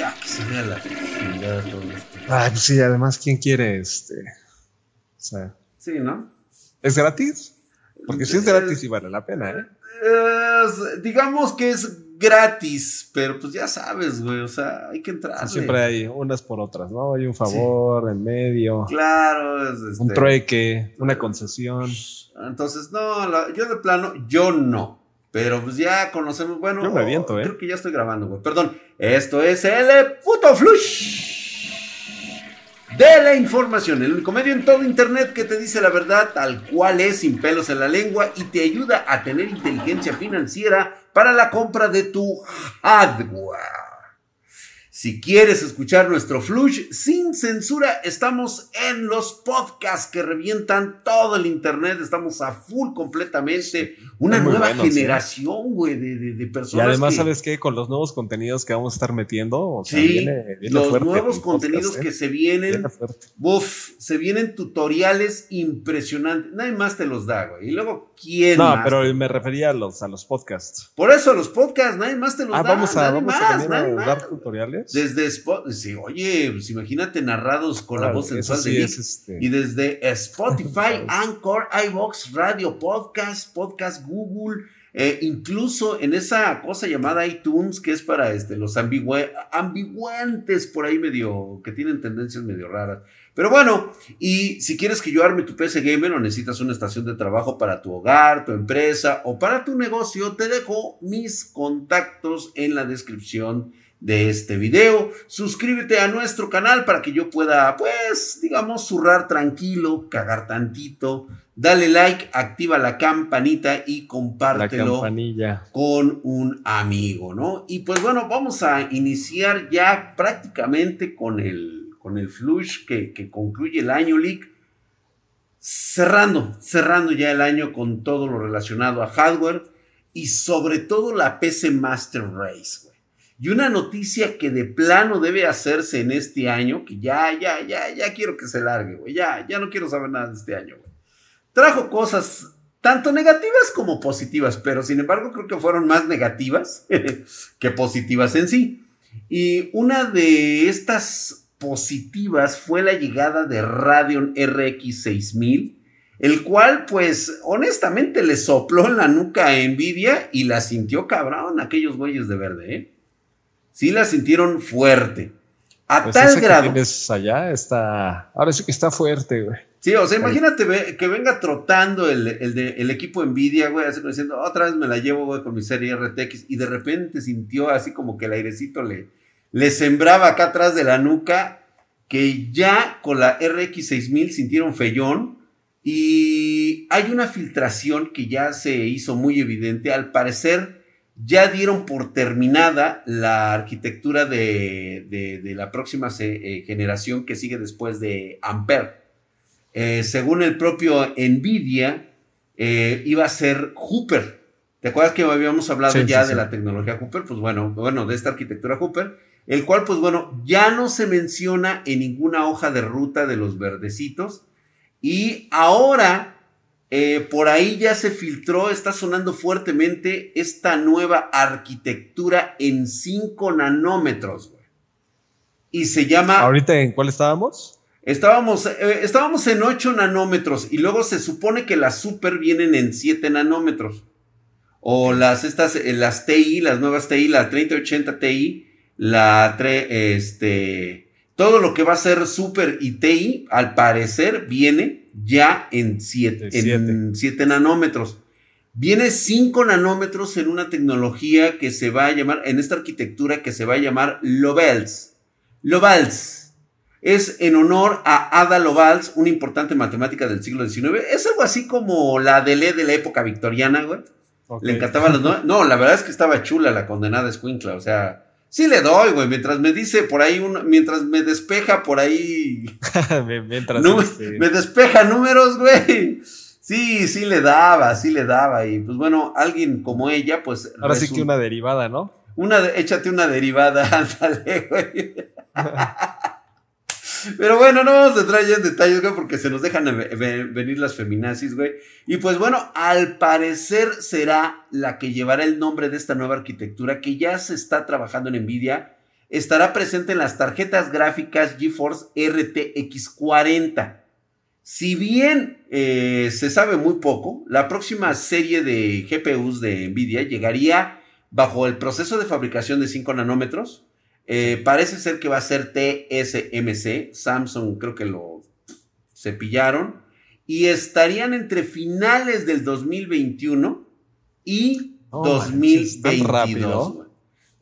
Ya, que se vea la chingada todo esto. Ah, pues sí, además, ¿quién quiere este? O sea, Sí, ¿no? ¿es gratis? Porque si es gratis sí vale la pena, ¿eh? Es- digamos que es gratis, pero pues ya sabes, güey, o sea, hay que entrar. Siempre hay unas por otras, ¿no? Hay un favor en medio, Claro, es un este, trueque, una concesión. Entonces, no, la- yo de plano, yo no. Pero pues ya conocemos, bueno, Yo me aviento, ¿eh? creo que ya estoy grabando, güey. Perdón, esto es el puto flush de la información, el único medio en todo internet que te dice la verdad tal cual es, sin pelos en la lengua y te ayuda a tener inteligencia financiera para la compra de tu hardware. Si quieres escuchar nuestro flush sin censura, estamos en los podcasts que revientan todo el internet. Estamos a full completamente. Una nueva generación, güey, de, de- de Y personas. además, que- ¿sabes qué? Con los nuevos contenidos que vamos a estar metiendo, o sea, Sí, viene- viene los fuerte nuevos podcast, contenidos ¿eh? que se vienen. Viene fuerte. Uf, se vienen tutoriales impresionantes. Nadie más te los da, güey. Y luego, ¿quién No, más? pero me refería a los, a los podcasts. Por eso los podcasts, nadie más te los Ah, da. vamos a, nadie vamos a más, nadie a más. dar tutoriales. Desde Spotify, sí, oye, pues imagínate narrados con la voz sensual sí de es, este, Y desde Spotify, Anchor, iBox, Radio Podcast, Podcast Google, eh, incluso en esa cosa llamada iTunes, que es para este, los ambigüe- ambiguantes por ahí medio, que tienen tendencias medio raras. Pero bueno, y si quieres que yo arme tu PC Gamer o necesitas una estación de trabajo para tu hogar, tu empresa o para tu negocio, te dejo mis contactos en la descripción de este video. Suscríbete a nuestro canal para que yo pueda, pues, digamos, zurrar tranquilo, cagar tantito. Dale like, activa la campanita y compártelo con un amigo, ¿no? Y pues bueno, vamos a iniciar ya prácticamente con el, con el flush que, que concluye el año league. Cerrando, cerrando ya el año con todo lo relacionado a hardware y sobre todo la PC Master Race. Y una noticia que de plano debe hacerse en este año, que ya, ya, ya, ya quiero que se largue, güey. Ya, ya no quiero saber nada de este año, güey. Trajo cosas tanto negativas como positivas, pero sin embargo creo que fueron más negativas que positivas en sí. Y una de estas positivas fue la llegada de Radeon RX 6000, el cual pues honestamente le sopló en la nuca a Nvidia y la sintió cabrón aquellos güeyes de verde, ¿eh? Sí la sintieron fuerte. A Pues tal que grado. tienes allá está. Ahora sí que está fuerte, güey. Sí, o sea, imagínate que venga trotando el, el, de- el equipo Nvidia, güey, así como diciendo, otra vez me la llevo, güey, con mi serie RTX, y de repente sintió así como que el airecito le, le sembraba acá atrás de la nuca, que ya con la RX 6000 sintieron feyón, y hay una filtración que ya se hizo muy evidente, al parecer ya dieron por terminada la arquitectura de, de- de la próxima eh, generación que sigue después de Ampere. Eh, según el propio Nvidia, eh, iba a ser Hooper. ¿Te acuerdas que habíamos hablado Sí, ya sí, de sí. la tecnología Hooper? Pues bueno, bueno, de esta arquitectura Hooper, el cual, pues bueno, ya no se menciona en ninguna hoja de ruta de los verdecitos. Y ahora, eh, por ahí ya se filtró, está sonando fuertemente esta nueva arquitectura en 5 nanómetros, güey. Y se llama... ¿Ahorita en cuál estábamos? Estábamos, eh, estábamos en 8 nanómetros y luego se supone que las super vienen en 7 nanómetros. O las estas, eh, las TI, las nuevas TI, la 3080 Ti, la tre- este, todo lo que va a ser super y TI, al parecer viene ya en 7 De siete. en 7 nanómetros. Viene 5 nanómetros en una tecnología que se va a llamar, en esta arquitectura que se va a llamar Lovels. Lovels es en honor a Ada Lovelace, una importante matemática del siglo XIX. Es algo así como la Deleuze de la época victoriana, güey. Le encantaban los no, no, la verdad es que estaba chula la condenada escuincla, o sea, sí le doy, güey, mientras me dice por ahí, un, mientras me despeja por ahí, Mientras. no, este, me despeja números, güey. Sí, sí le daba, sí le daba. Y pues bueno, alguien como ella, pues. ahora sí que una derivada, ¿no? una échate una derivada, ándale, güey. Pero bueno, no vamos a entrar ya en detalles, güey, porque se nos dejan ve- ve- venir las feminazis, güey. Y pues bueno, al parecer será la que llevará el nombre de esta nueva arquitectura que ya se está trabajando en Nvidia. estará presente en las tarjetas gráficas GeForce RTX 40. Si bien eh, se sabe muy poco, la próxima serie de GPUs de Nvidia llegaría bajo el proceso de fabricación de 5 nanómetros. Eh, parece ser que va a ser TSMC. Samsung creo que lo cepillaron. Y estarían entre finales del 2021 y 2022.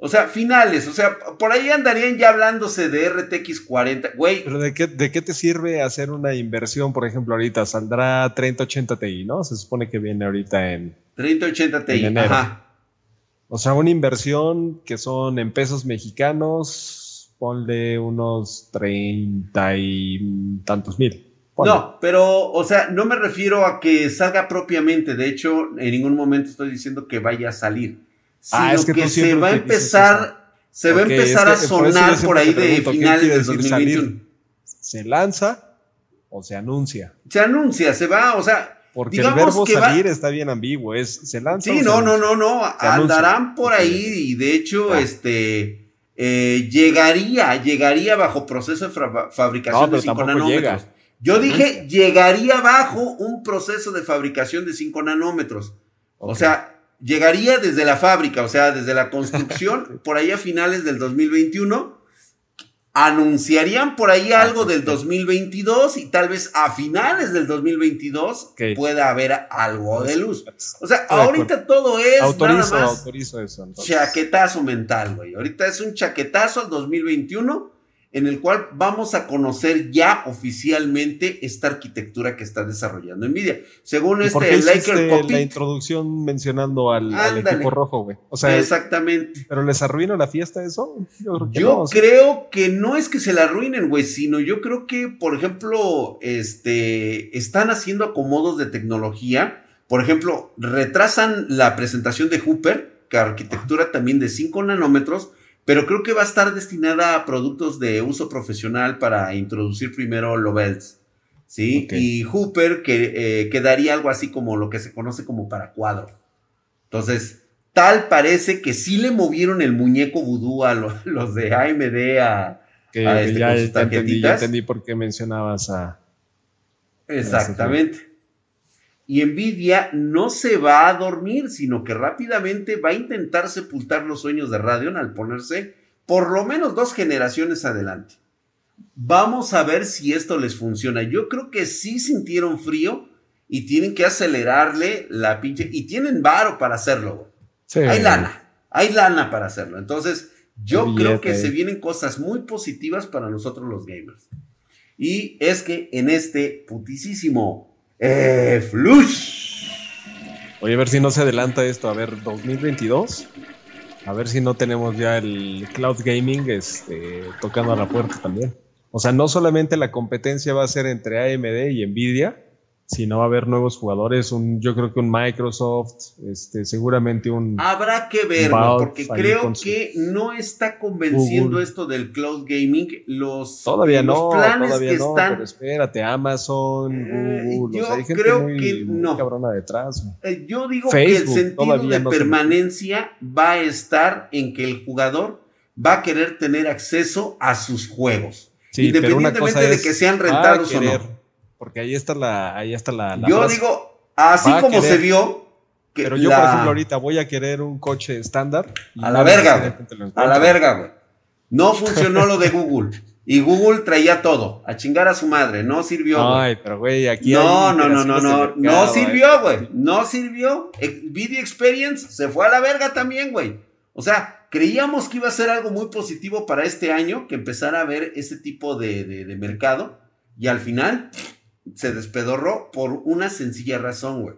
O sea, finales, o sea, por ahí andarían ya hablándose de RTX 40, güey. Pero ¿de qué, ¿de qué te sirve hacer una inversión, por ejemplo, ahorita? Saldrá 3080 Ti, ¿no? Se supone que viene ahorita en... 3080 Ti, ajá. O sea, una inversión que son en pesos mexicanos, ponle unos 30 y tantos mil. No, pero, o sea, no me refiero a que salga propiamente. De hecho, en ningún momento estoy diciendo que vaya a salir. Ah, sino que, se va a empezar, se va a empezar a sonar por ahí de finales del 2021. ¿Se lanza o se anuncia? Se anuncia, se va, o sea. Porque el verbo salir está bien ambiguo, es se lanza. Sí, no, no, no, no, andarán por ahí y de hecho, este, eh, llegaría, llegaría bajo proceso de fabricación de 5 nanómetros. Yo dije, llegaría bajo un proceso de fabricación de 5 nanómetros. O sea, llegaría desde la fábrica, o sea, desde la construcción, por ahí a finales del 2021. Anunciarían por ahí ah, algo del 2022 y tal vez a finales del 2022 pueda haber algo de luz. O sea, ahorita todo es autorizo, nada más autorizo eso, chaquetazo mental, güey. Ahorita es un chaquetazo al 2021 en el cual vamos a conocer ya oficialmente esta arquitectura que está desarrollando Nvidia. Según este ¿por la introducción mencionando al, equipo rojo, güey. O sea, exactamente. ¿Pero les arruina la fiesta eso? Yo creo que, no, es que se la arruinen, güey, sino yo creo que, por ejemplo, este, están haciendo acomodos de tecnología. Por ejemplo, retrasan la presentación de Hooper, que arquitectura también de 5 nanómetros, pero creo que va a estar destinada a productos de uso profesional para introducir primero Lovels, ¿sí? Y Hooper que eh, quedaría algo así como lo que se conoce como para cuadro. Entonces, tal parece que sí le movieron el muñeco vudú a los de AMD a, este, ya, entendí, ya entendí por qué mencionabas a... Exactamente. Y Nvidia no se va a dormir, sino que rápidamente va a intentar sepultar los sueños de Radeon al ponerse por lo menos dos generaciones adelante. Vamos a ver si esto les funciona. Yo creo que sí sintieron frío y tienen que acelerarle la pinche. Y tienen varo para hacerlo. Hay lana, hay lana para hacerlo. Entonces, yo creo que se vienen cosas muy positivas para nosotros los gamers. Y es que en este putisísimo eh, Flush. Oye, a ver si no se adelanta esto. A ver, 2022. A ver si no tenemos ya el cloud gaming este, tocando a la puerta también. O sea, no solamente la competencia va a ser entre AMD y Nvidia, si no va a haber nuevos jugadores, un, yo creo que un Microsoft, este, seguramente un... Habrá que ver, porque creo que no está convenciendo esto del cloud gaming. Los, todavía no, planes que están... Pero espérate, Amazon, eh, Google, yo creo que no. cabrona detrás. Eh, yo digo que el sentido de permanencia va a estar en que el jugador va a querer tener acceso a sus juegos. independientemente de que sean rentados o no. Porque ahí está la. Ahí está la, yo digo, así como se vio. Que pero yo, por ejemplo, ahorita voy a querer un coche estándar. A la verga, güey. A la verga, güey. No funcionó lo de Google. Y Google traía todo. A chingar a su madre. No sirvió. Ay, pero güey, aquí. No, no, no, no, no. No sirvió, güey. No sirvió. Video Experience se fue a la verga también, güey. O sea, creíamos que iba a ser algo muy positivo para este año, que empezara a ver ese tipo de, de mercado. Y al final, se despedorró por una sencilla razón, güey.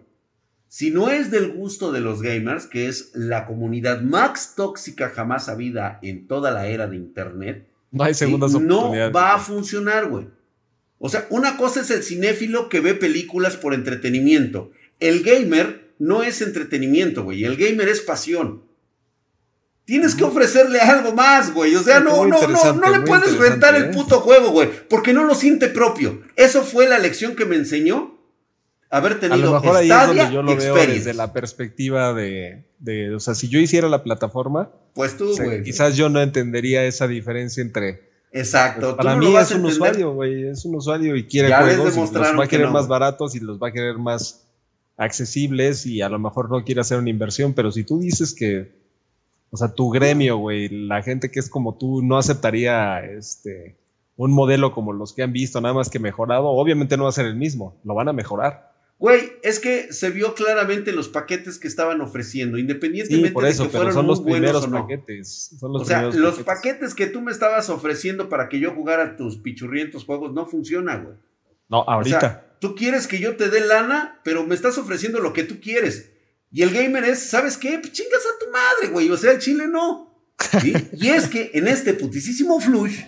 Si no es del gusto de los gamers, que es la comunidad más tóxica jamás habida en toda la era de Internet, no, hay segundas no va a funcionar, güey. O sea, una cosa es el cinéfilo que ve películas por entretenimiento. El gamer no es entretenimiento, güey. El gamer es pasión. Tienes que ofrecerle algo más, güey. O sea, no, no, no, no le puedes rentar el ¿eh? puto juego, güey. Porque no lo siente propio. Eso fue la lección que me enseñó haber tenido a lo mejor ahí es donde yo lo veo desde la perspectiva de, de, o sea, si yo hiciera la plataforma, pues tú, güey. quizás yo no entendería esa diferencia entre Exacto. Pues, para mí es un usuario, güey, es un usuario y quiere juegos y los va a querer más baratos y los va a querer más accesibles y a lo mejor no quiere hacer una inversión, pero si tú dices que, o sea, tu gremio, güey, la gente que es como tú no aceptaría este un modelo como los que han visto, nada más que mejorado, obviamente no va a ser el mismo, lo van a mejorar. Güey, es que se vio claramente los paquetes que estaban ofreciendo, independientemente por eso, de que fueran son los primeros paquetes. o sea, los paquetes. que tú me estabas ofreciendo para que yo jugara tus pichurrientos juegos no funciona, güey. No, ahorita. O sea, tú quieres que yo te dé lana, pero me estás ofreciendo lo que tú quieres. Y el gamer es, ¿sabes qué? Pues chingas a tu madre, güey. O sea, el chile no. y es que en este putisísimo flush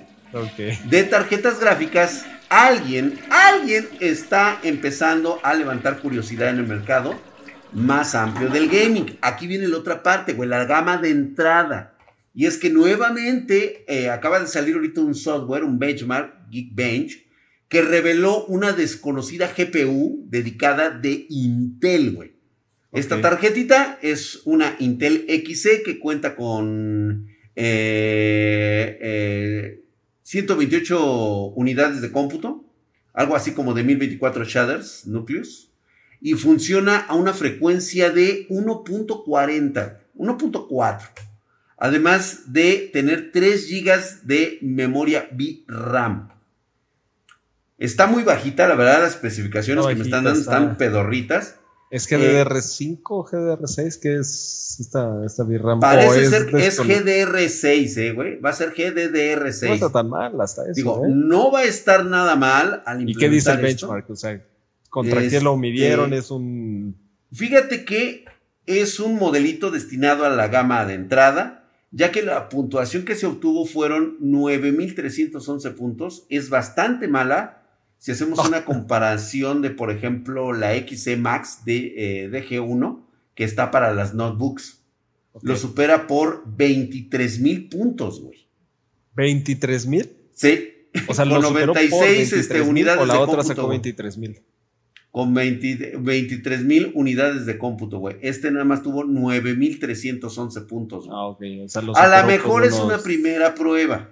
de tarjetas gráficas alguien, alguien está empezando a levantar curiosidad en el mercado más amplio del gaming. Aquí viene la otra parte, güey, la gama de entrada. Y es que nuevamente eh, acaba de salir ahorita un software, un benchmark, Geekbench, que reveló una desconocida GPU dedicada de Intel, güey. Esta tarjetita es una Intel XC que cuenta con eh, eh, 128 unidades de cómputo, algo así como de 1024 shaders núcleos, y funciona a una frecuencia de 1.40, 1.4, además de tener 3 GB de memoria VRAM. Está muy bajita, la verdad, las especificaciones que me están dando están pedorritas. ¿Es GDR5 o GDR6? ¿Qué es esta, esta VRAM? Parece ser que es GDR6, eh, güey. Va a ser GDDR6. No está tan mal hasta eso. Digo, ¿eh? no va a estar nada mal al ¿Y qué dice el benchmark? O sea, ¿contra qué lo midieron? Es un. Fíjate que es un modelito destinado a la gama de entrada, ya que la puntuación que se obtuvo fueron 9311 puntos. Es bastante mala si hacemos una comparación de, por ejemplo, la XC Max de, eh, G1, que está para las notebooks, lo supera por 23 mil puntos, güey. ¿23 mil? Sí. O sea, con 96 este, unidades o la otra sacó 23 mil. Con 23 mil unidades de cómputo, güey. Este nada más tuvo 9,311 puntos. Ah, ok. A lo mejor es una primera prueba.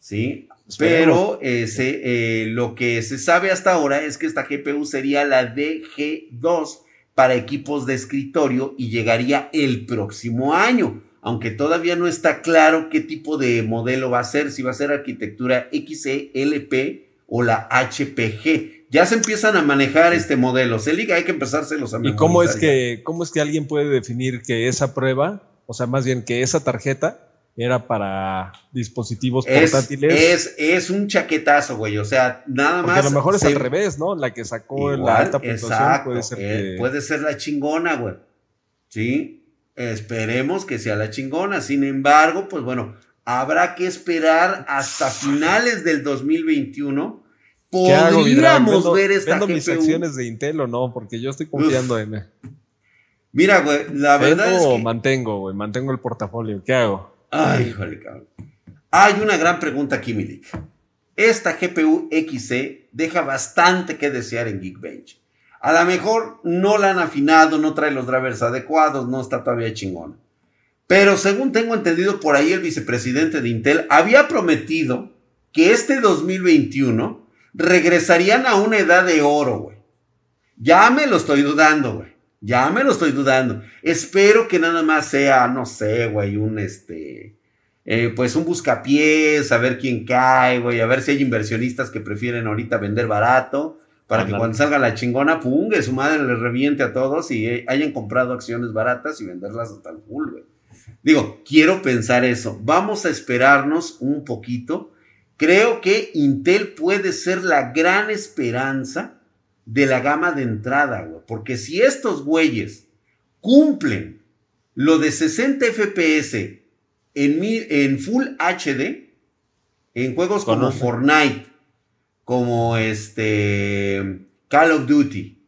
¿Sí? Pero ese, eh, lo que se sabe hasta ahora es que esta GPU sería la DG2 para equipos de escritorio y llegaría el próximo año, aunque todavía no está claro qué tipo de modelo va a ser, si va a ser arquitectura XLP o la HPG. Ya se empiezan a manejar este modelo. Se liga, hay que empezárselos a ¿Y cómo es que cómo es que alguien puede definir que esa prueba, o sea, más bien que esa tarjeta era para dispositivos portátiles. Es, es un chaquetazo, güey. O sea, nada más. a lo mejor es al revés, ¿no? La que sacó la alta puntuación puede ser. Eh, puede ser la chingona, güey. Sí. Esperemos que sea la chingona. Sin embargo, pues bueno, habrá que esperar hasta finales del 2021. Podríamos ver esta ¿Vendo mis acciones de Intel o no? Porque yo estoy confiando en. Mira, güey, la verdad es que... mantengo, güey, mantengo el portafolio. ¿Qué hago? Ay, híjole, cabrón. Hay una gran pregunta aquí, Milik. Esta GPU XC deja bastante que desear en Geekbench. A lo mejor no la han afinado, no trae los drivers adecuados, no está todavía chingón. Pero según tengo entendido por ahí, el vicepresidente de Intel había prometido que este 2021 regresarían a una edad de oro, güey. Ya me lo estoy dudando, güey. Ya me lo estoy dudando. Espero que nada más sea, no sé, güey, un este. Eh, pues un buscapiés, a ver quién cae, güey, a ver si hay inversionistas que prefieren ahorita vender barato, para que cuando salga la chingona, pungue, su madre le reviente a todos y eh, hayan comprado acciones baratas y venderlas hasta el full, güey. Digo, quiero pensar eso. Vamos a esperarnos un poquito. Creo que Intel puede ser la gran esperanza de la gama de entrada, güey. Porque si estos güeyes cumplen lo de 60 FPS en, en Full HD, en juegos como Fortnite, como este Call of Duty,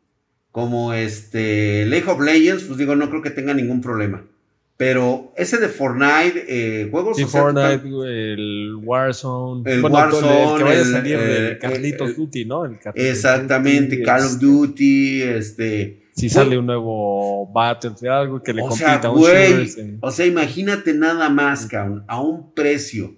como este League of Legends, pues digo, no creo que tenga ningún problema. Pero ese de Fortnite, eh, juegos. Sí, Fortnite, el Warzone. El Warzone. El que vaya a salir el, Carlitos Duty, ¿no? exactamente, Call of Duty, este. Si sale un nuevo Battlefield, algo que le compita a un güey, O sea, imagínate nada más, cabrón, a un precio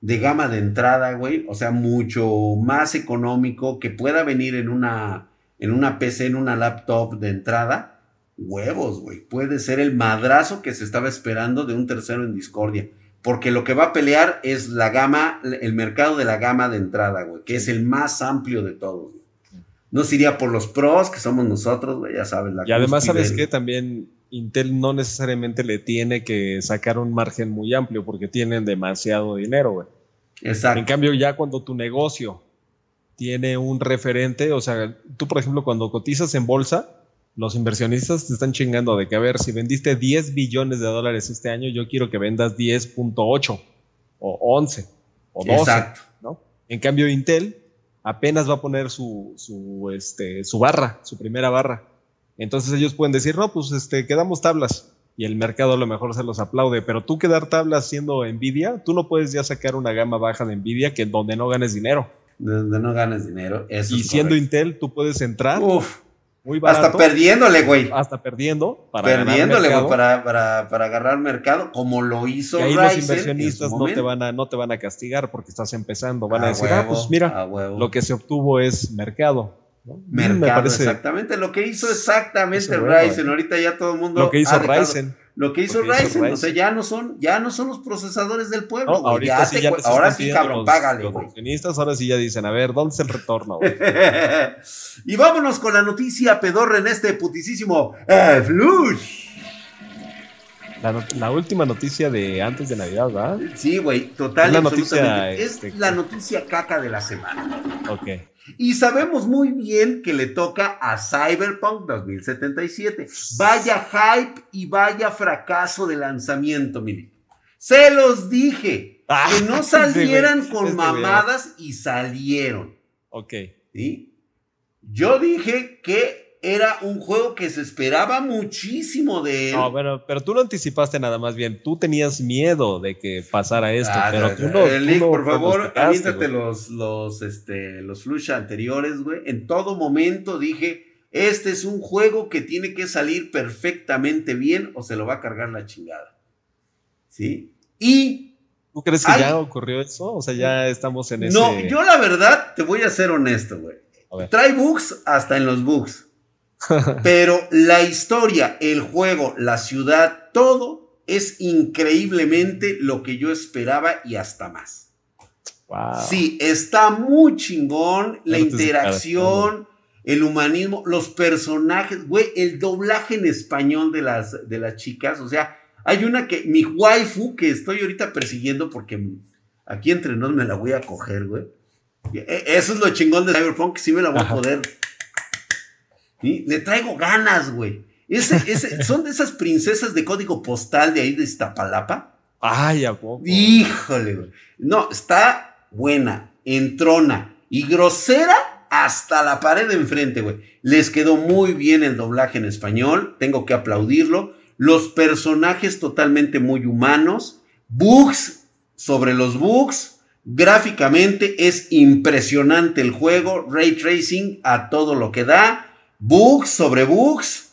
de gama de entrada, güey. O sea, mucho más económico que pueda venir en una, en una PC, en una laptop de entrada huevos, güey. Puede ser el madrazo que se estaba esperando de un tercero en discordia. Porque lo que va a pelear es la gama, el mercado de la gama de entrada, güey, que es el más amplio de todos. No se iría por los pros, que somos nosotros, güey, ya sabes. La y además, ¿sabes qué? También Intel no necesariamente le tiene que sacar un margen muy amplio porque tienen demasiado dinero, güey. Exacto. En cambio, ya cuando tu negocio tiene un referente, o sea, tú, por ejemplo, cuando cotizas en bolsa, los inversionistas te están chingando de que, a ver, si vendiste 10 billones de dólares este año, yo quiero que vendas 10.8 o 11 o 12. Exacto. ¿no? En cambio, Intel apenas va a poner su, su, este, su barra, su primera barra. Entonces ellos pueden decir, no, pues este, quedamos tablas. Y el mercado a lo mejor se los aplaude. Pero tú quedar tablas siendo Nvidia, tú no puedes ya sacar una gama baja de Nvidia que donde no ganes dinero. Donde no ganes dinero. Eso y siendo Intel, tú puedes entrar. Uf hasta perdiéndole, güey. Hasta perdiendo. Para perdiéndole, güey, para, para, agarrar mercado, como lo hizo y ahí los inversionistas no te, van a, no te van a castigar porque estás empezando. Van a, decir, ah, pues mira, lo que se obtuvo es mercado. Mercado, exactamente. Lo que hizo exactamente Ryzen. Ahorita ya todo el mundo. Lo que hizo Ryzen. Lo que hizo Ryzen, o sea, ya no son, ya no son los procesadores del pueblo. ahorita sí, ahora sí, cabrón, págale. Los inversionistas ahora sí ya dicen, a ver, ¿dónde es el retorno? y vámonos con la noticia pedorra en este putisísimo eh, Flush. La, última noticia de antes de Navidad, ¿verdad? Sí, güey, total. Es la noticia, es este, la noticia caca de la semana. Ok. Y sabemos muy bien que le toca a Cyberpunk 2077. Vaya hype y vaya fracaso de lanzamiento, Mili. Se los dije. Ah, que no salieran con mamadas y salieron. Ok. ¿Sí? Yo dije que era un juego que se esperaba muchísimo de él. No, pero, pero tú lo anticipaste nada más bien. Tú tenías miedo de que pasara esto, ah, pero tú no. por favor, avíntate los, los, este, los flush anteriores, güey. En todo momento dije, este es un juego que tiene que salir perfectamente bien o se lo va a cargar la chingada. ¿Sí? Y... ¿Tú crees que ya ocurrió eso? O sea, ya estamos en ese... No, yo la verdad, te voy a ser honesto, güey. Trae bugs hasta en los bugs. Pero la historia, el juego, la ciudad, todo es increíblemente lo que yo esperaba y hasta más. Sí, está muy chingón la interacción, el humanismo, los personajes, güey, el doblaje en español de las, de las chicas. O sea, hay una que, mi waifu, que estoy ahorita persiguiendo porque aquí entre nos me la voy a coger, güey. E, eso es lo chingón de Cyberpunk, que sí me la voy a poder le traigo ganas, güey. son de esas princesas de código postal de ahí de Iztapalapa. Ay, ¿a poco? Híjole, güey. No, está buena, entrona y grosera hasta la pared de enfrente, güey. Les quedó muy bien el doblaje en español, tengo que aplaudirlo. Los personajes totalmente muy humanos, bugs sobre los bugs. Gráficamente es impresionante el juego, ray tracing a todo lo que da bugs sobre bugs,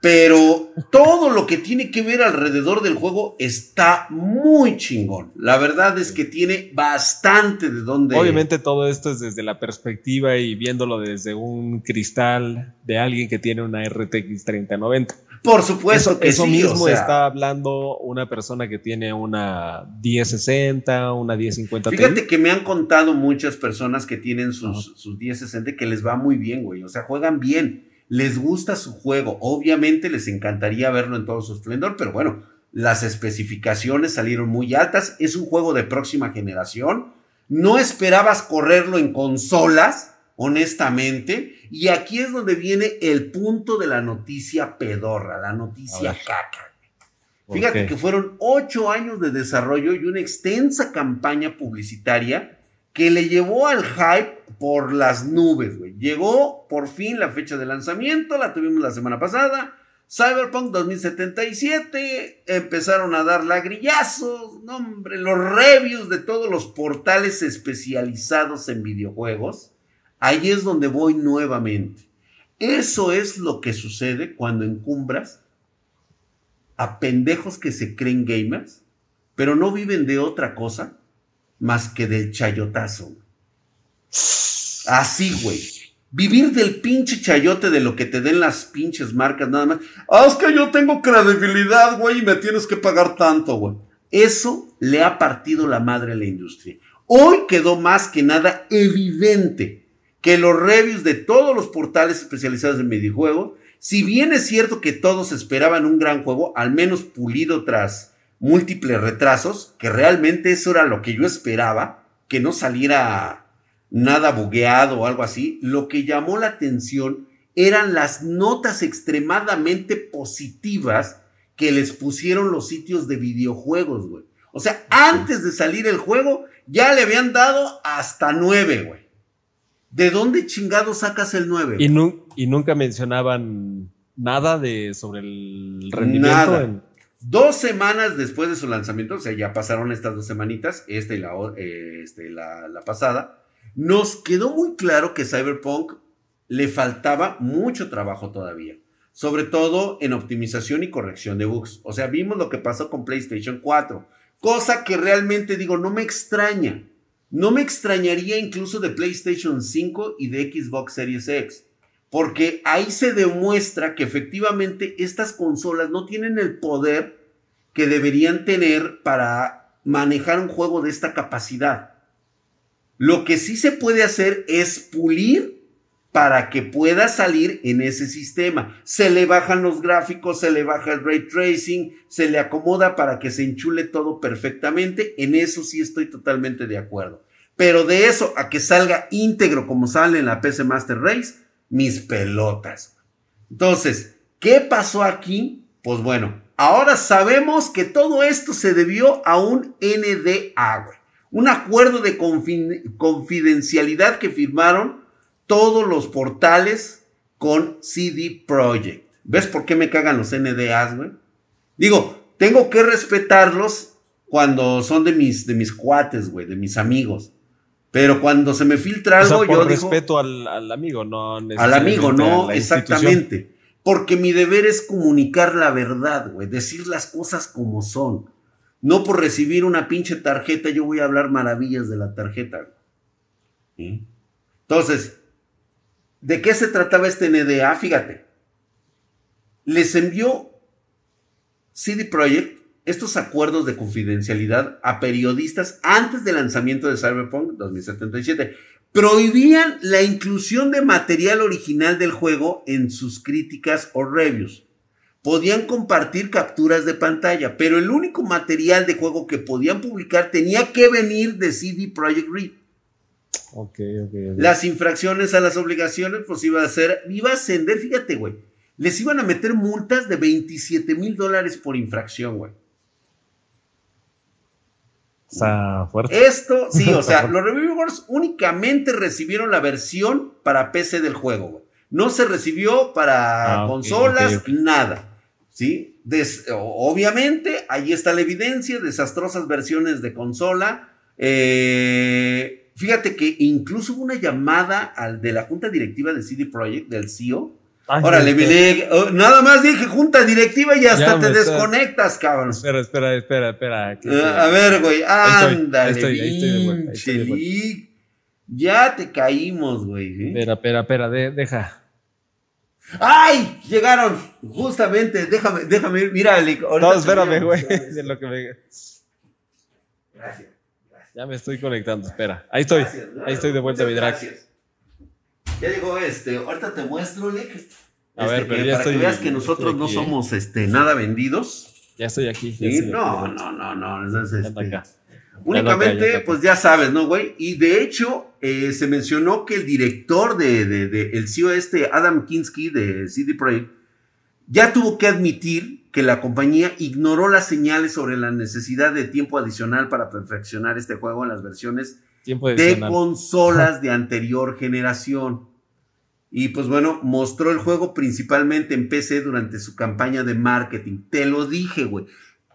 pero todo lo que tiene que ver alrededor del juego está muy chingón. La verdad es que tiene bastante de dónde. Obviamente todo esto es desde la perspectiva y viéndolo desde un cristal de alguien que tiene una RTX 3090. Por supuesto eso, que eso mismo está hablando una persona que tiene una 1060, una 1050. Fíjate que me han contado muchas personas que tienen sus, sus 1060 que les va muy bien, güey. O sea, juegan bien, les gusta su juego. Obviamente les encantaría verlo en todo su esplendor, pero bueno, las especificaciones salieron muy altas. Es un juego de próxima generación. No esperabas correrlo en consolas honestamente. Y aquí es donde viene el punto de la noticia pedorra, la noticia caca. Fíjate que fueron ocho años de desarrollo y una extensa campaña publicitaria que le llevó al hype por las nubes, güey. Llegó por fin la fecha de lanzamiento, la tuvimos la semana pasada. Cyberpunk 2077, empezaron a dar lagrillazos, no hombre, los reviews de todos los portales especializados en videojuegos. Ahí es donde voy nuevamente. Eso es lo que sucede cuando encumbras a pendejos que se creen gamers, pero no viven de otra cosa más que del chayotazo. Así, güey. Vivir del pinche chayote de lo que te den las pinches marcas nada más. Ah, es que yo tengo credibilidad, güey, y me tienes que pagar tanto, güey. Eso le ha partido la madre a la industria. Hoy quedó más que nada evidente que los reviews de todos los portales especializados en videojuegos, si bien es cierto que todos esperaban un gran juego, al menos pulido tras múltiples retrasos, que realmente eso era lo que yo esperaba, que no saliera nada bugueado o algo así, lo que llamó la atención eran las notas extremadamente positivas que les pusieron los sitios de videojuegos, güey. O sea, antes de salir el juego, ya le habían dado hasta nueve, güey. ¿De dónde chingado sacas el nueve? Y, y, nunca mencionaban nada de sobre el rendimiento. Dos semanas después de su lanzamiento, o sea, ya pasaron estas dos semanitas, esta y la, eh, este, la, la pasada, nos quedó muy claro que Cyberpunk le faltaba mucho trabajo todavía, sobre todo en optimización y corrección de bugs. O sea, vimos lo que pasó con PlayStation 4, cosa que realmente digo, no me extraña. No me extrañaría incluso de PlayStation 5 y de Xbox Series X, porque ahí se demuestra que efectivamente estas consolas no tienen el poder que deberían tener para manejar un juego de esta capacidad. Lo que sí se puede hacer es pulir para que pueda salir en ese sistema. Se le bajan los gráficos, se le baja el ray tracing, se le acomoda para que se enchule todo perfectamente. En eso sí estoy totalmente de acuerdo. Pero de eso a que salga íntegro como sale en la PC Master Race, mis pelotas. Entonces, ¿qué pasó aquí? Pues bueno, ahora sabemos que todo esto se debió a un NDA, un acuerdo de confidencialidad que firmaron todos los portales con CD Projekt. ¿Ves por qué me cagan los NDAs, güey? Digo, tengo que respetarlos cuando son de mis, de mis cuates, güey, de mis amigos. Pero cuando se me filtra algo, yo respeto al, al, amigo, no Al amigo, no, exactamente. Porque mi deber es comunicar la verdad, güey, decir las cosas como son. No por recibir una pinche tarjeta yo voy a hablar maravillas de la tarjeta. Entonces, ¿de qué se trataba este NDA? Fíjate. Les envió CD Projekt estos acuerdos de confidencialidad a periodistas antes del lanzamiento de Cyberpunk 2077. Prohibían la inclusión de material original del juego en sus críticas o reviews podían compartir capturas de pantalla, pero el único material de juego que podían publicar tenía que venir de CD Projekt Red. Las infracciones a las obligaciones, pues iba a ser, iba a ascender, fíjate, güey. Les iban a meter multas de 27 mil dólares por infracción, güey. Está fuerte. Esto, sí, o sea, los reviewers únicamente recibieron la versión para PC del juego, güey. No se recibió para ah, consolas, nada. ¿sí? obviamente, ahí está la evidencia, desastrosas versiones de consola. Eh, fíjate que incluso hubo una llamada al de la junta directiva de CD Projekt, del CEO. Órale, oh, nada más dije junta directiva y hasta te desconectas, cabrón. Espera, espera, espera, espera. Ah, a ver, güey, ándale, Ya te caímos, güey. Espera, espera, espera, deja. ¡Ay! Llegaron. Justamente. Déjame, déjame. Mira, No, espérame, güey. De lo que me. Gracias. Ya me estoy conectando. Espera. Ahí estoy. Ahí estoy de vuelta mi drag. Ya llegó este. Ahorita te muestro, Lick. A ver, este, pero ya para que veas que nosotros no somos este, nada vendidos. Ya estoy aquí. ¿Sí? no, no, no, no, este, acá. Únicamente, pues ya sabes, ¿no, güey? Y de hecho, eh, se mencionó que el director de, el CEO este, Adam Kinski de CD Projekt, ya tuvo que admitir que la compañía ignoró las señales sobre la necesidad de tiempo adicional para perfeccionar este juego en las versiones de consolas de anterior generación. Y pues bueno, mostró el juego principalmente en PC durante su campaña de marketing. Te lo dije, güey.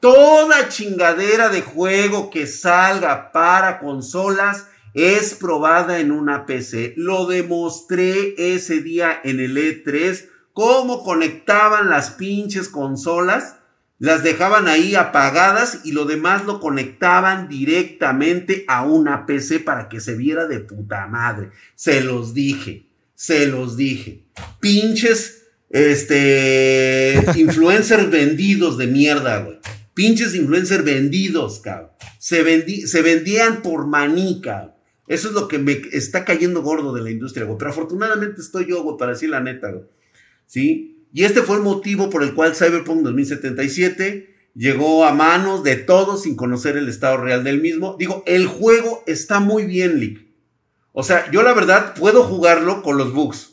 Toda chingadera de juego que salga para consolas es probada en una PC. Lo demostré ese día en el E3, cómo conectaban las pinches consolas, las dejaban ahí apagadas y lo demás lo conectaban directamente a una PC para que se viera de puta madre. Se los dije. Se los dije. Pinches, este, influencers vendidos de mierda, güey. Pinches influencers vendidos, cabrón. Se, se vendían por manica. Eso es lo que me está cayendo gordo de la industria, güey. Pero afortunadamente estoy yo, güey, para decir la neta, güey. ¿Sí? Y este fue el motivo por el cual Cyberpunk 2077 llegó a manos de todos sin conocer el estado real del mismo. Digo, el juego está muy bien, Lick. O sea, yo la verdad puedo jugarlo con los bugs.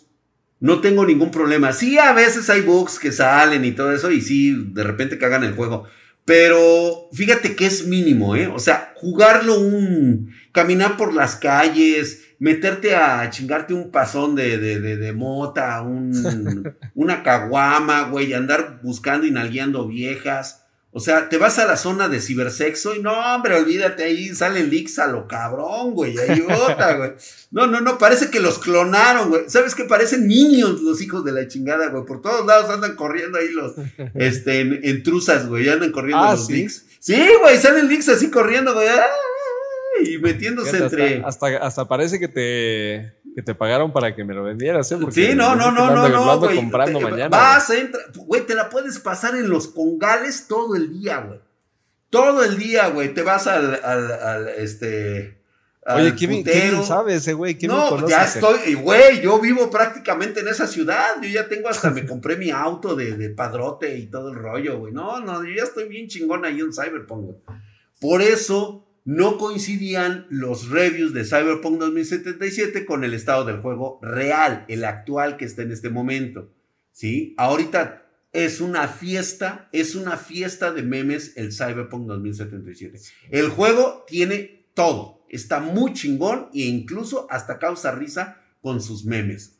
No tengo ningún problema. Sí, a veces hay bugs que salen y todo eso, y sí, de repente cagan el juego. Pero fíjate que es mínimo, ¿eh? O sea, jugarlo un. caminar por las calles, meterte a chingarte un pasón de, de, de, de mota, un, una caguama, güey, andar buscando y nalgueando viejas. O sea, te vas a la zona de cibersexo y no, hombre, olvídate, ahí sale leaks a lo cabrón, güey, ahí otra, güey. No, no, no, parece que los clonaron, güey. ¿Sabes qué? Parecen niños los hijos de la chingada, güey. Por todos lados andan corriendo ahí los, este, en, truzas, güey, andan corriendo ah, los ¿sí? leaks. Sí, güey, salen leaks así corriendo, güey. Y metiéndose entre. hasta, hasta parece que te que te pagaron para que me lo vendieras, ¿eh? sí, no, no, no, no, no, güey. comprando mañana. Vas, entra, güey, te la puedes pasar en los congales todo el día, güey. Todo el día, güey. Te vas al, al, al este. Oye, ¿quién, ¿quién sabe ese güey? ¿Quién no, conoce? ya estoy, güey, yo vivo prácticamente en esa ciudad. Yo ya tengo hasta, me compré mi auto de, de padrote y todo el rollo, güey. No, no, yo ya estoy bien chingón ahí en Cyberpunk, güey. Por eso no coincidían los reviews de Cyberpunk 2077 con el estado del juego real, el actual que está en este momento. ¿Sí? Ahorita es una fiesta, es una fiesta de memes el Cyberpunk 2077. El juego tiene todo, está muy chingón e incluso hasta causa risa con sus memes.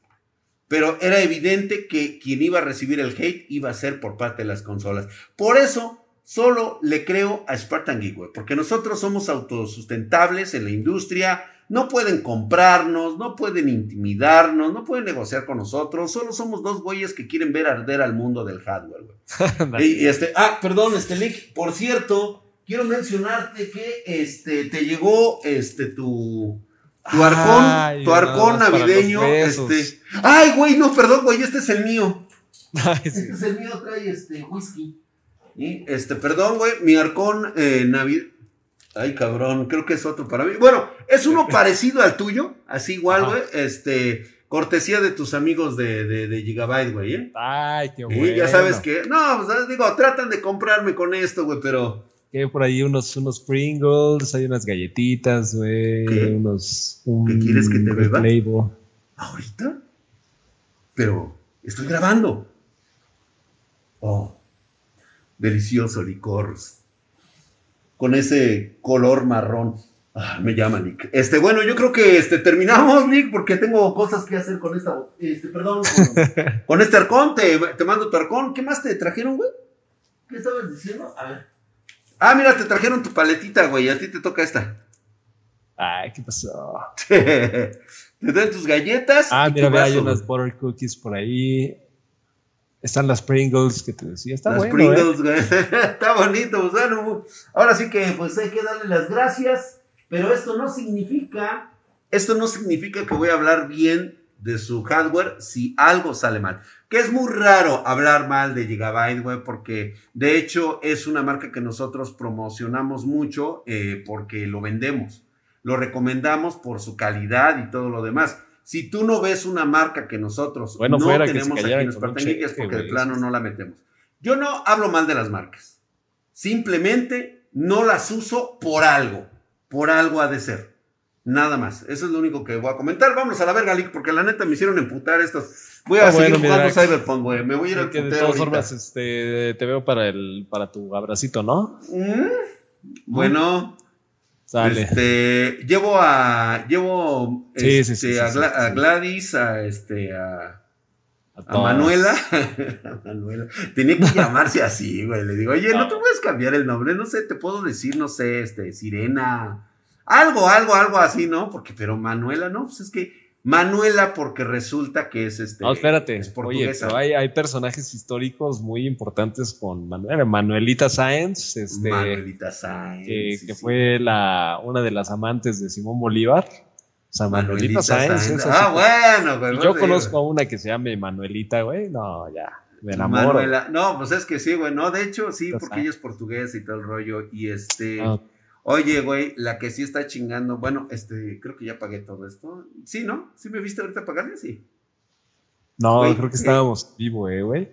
Pero era evidente que quien iba a recibir el hate iba a ser por parte de las consolas. Por eso Solo le creo a Spartan Geek, porque nosotros somos autosustentables en la industria, no pueden comprarnos, no pueden intimidarnos, no pueden negociar con nosotros, solo somos dos güeyes que quieren ver arder al mundo del hardware, güey. y, este, ah, perdón, este por cierto, quiero mencionarte que este te llegó este tu tu arcón, tu arcón navideño, este. Ay, güey, no, perdón, güey, este es el mío. Este es el mío, trae este whisky. Y este, perdón, güey, mi arcón eh, Navidad. Ay, cabrón, creo que es otro para mí. Bueno, es uno parecido al tuyo, así igual, güey. Este, cortesía de tus amigos de, de, Gigabyte, güey. ¿eh? Ay, qué bueno. Y ya sabes que, no, pues, digo, tratan de comprarme con esto, güey, pero. Que por ahí unos, unos Pringles, hay unas galletitas, güey. Unos. ¿Qué quieres que te beba? ¿Ahorita? Pero estoy grabando. Oh delicioso licor con ese color marrón. Ah, me llama Nick. Este, bueno, yo creo que este, terminamos, Nick, porque tengo cosas que hacer con esta, este, perdón, con, este arcón. Te, te, mando tu arcón. ¿Qué más te trajeron, güey? ¿Qué estabas diciendo? A ver. Ah, mira, te trajeron tu paletita, güey. A ti te toca esta. Ay, ¿qué pasó? te dan tus galletas. Ah, mira, hay unas butter cookies por ahí. Están las Pringles que te decía. Está las bueno, ¿eh? Pringles, güey. Está bonito. Bueno, ahora sí que pues hay que darle las gracias. Pero esto no significa, esto no significa que voy a hablar bien de su hardware si algo sale mal. Que es muy raro hablar mal de Gigabyte, güey, porque de hecho es una marca que nosotros promocionamos mucho eh, porque lo vendemos. Lo recomendamos por su calidad y todo lo demás. Si tú no ves una marca que nosotros no tenemos aquí en Spartan Geek es porque de plano no la metemos. Yo no hablo mal de las marcas. Simplemente no las uso por algo. Por algo ha de ser. Nada más. Eso es lo único que voy a comentar. Vamos a la verga, Lick, porque la neta me hicieron emputar estos. Voy a ah, seguir jugando Cyberpunk, güey. Me voy a ir a De todas formas, este, te veo para el, para tu abracito, ¿no? Mm, bueno. Sale. Este, llevo a, llevo este, a, Gladys, a este, a, a, Manuela. Manuela. Tenía que llamarse así, güey. Le digo, oye, no. te puedes cambiar el nombre, no sé, te puedo decir, no sé, este, Sirena. Algo, algo, algo así, ¿no? Porque, pero Manuela, no, pues es que Manuela, porque resulta que es este. No, espérate. Oye, pero hay, personajes históricos muy importantes con Manuela. Manuelita Sáenz. Este, Manuelita Sáenz. Que, fue la, una de las amantes de Simón Bolívar. O sea, Manuelita, Sáenz. ah, bueno, güey. Yo conozco a una que se llame Manuelita, güey. No, ya. Me enamoro. Manuela. No, pues es que sí, güey. No, de hecho, sí, porque ella es portuguesa y todo el rollo. Y este. Ah, Oye, güey, la que sí está chingando. Bueno, este, creo que ya pagué todo esto. Sí, ¿no? ¿Sí me viste ahorita pagarle? Sí. No, creo que estábamos vivo, eh, güey.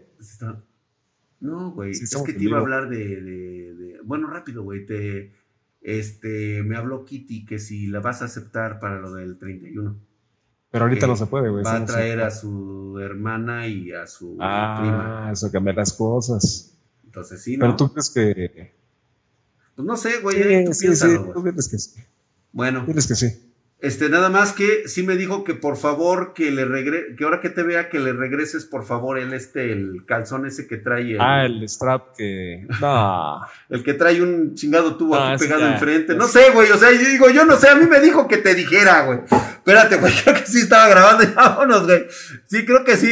No, güey. es que te iba a hablar de, Bueno, rápido, güey. Te. Este, me habló Kitty que si la vas a aceptar para lo del 31. Pero ahorita no se puede, güey. Va a traer a su hermana y a su ah, prima. eso cambia las cosas. Entonces sí, ¿no? Pero tú crees que pues no sé, güey. Sí, tú sí, sí, que sí. Bueno. Diles que sí. Este, nada más que sí me dijo que por favor que le regrese, que ahora que te vea que le regreses por favor el este, el calzón ese que trae. ah, el strap que. No. el que trae un chingado tubo aquí pegado enfrente. No sé, güey, o sea, yo digo, yo no sé, a mí me dijo que te dijera, güey. Espérate, güey, creo que sí estaba grabando, vámonos, güey. Sí, creo que sí.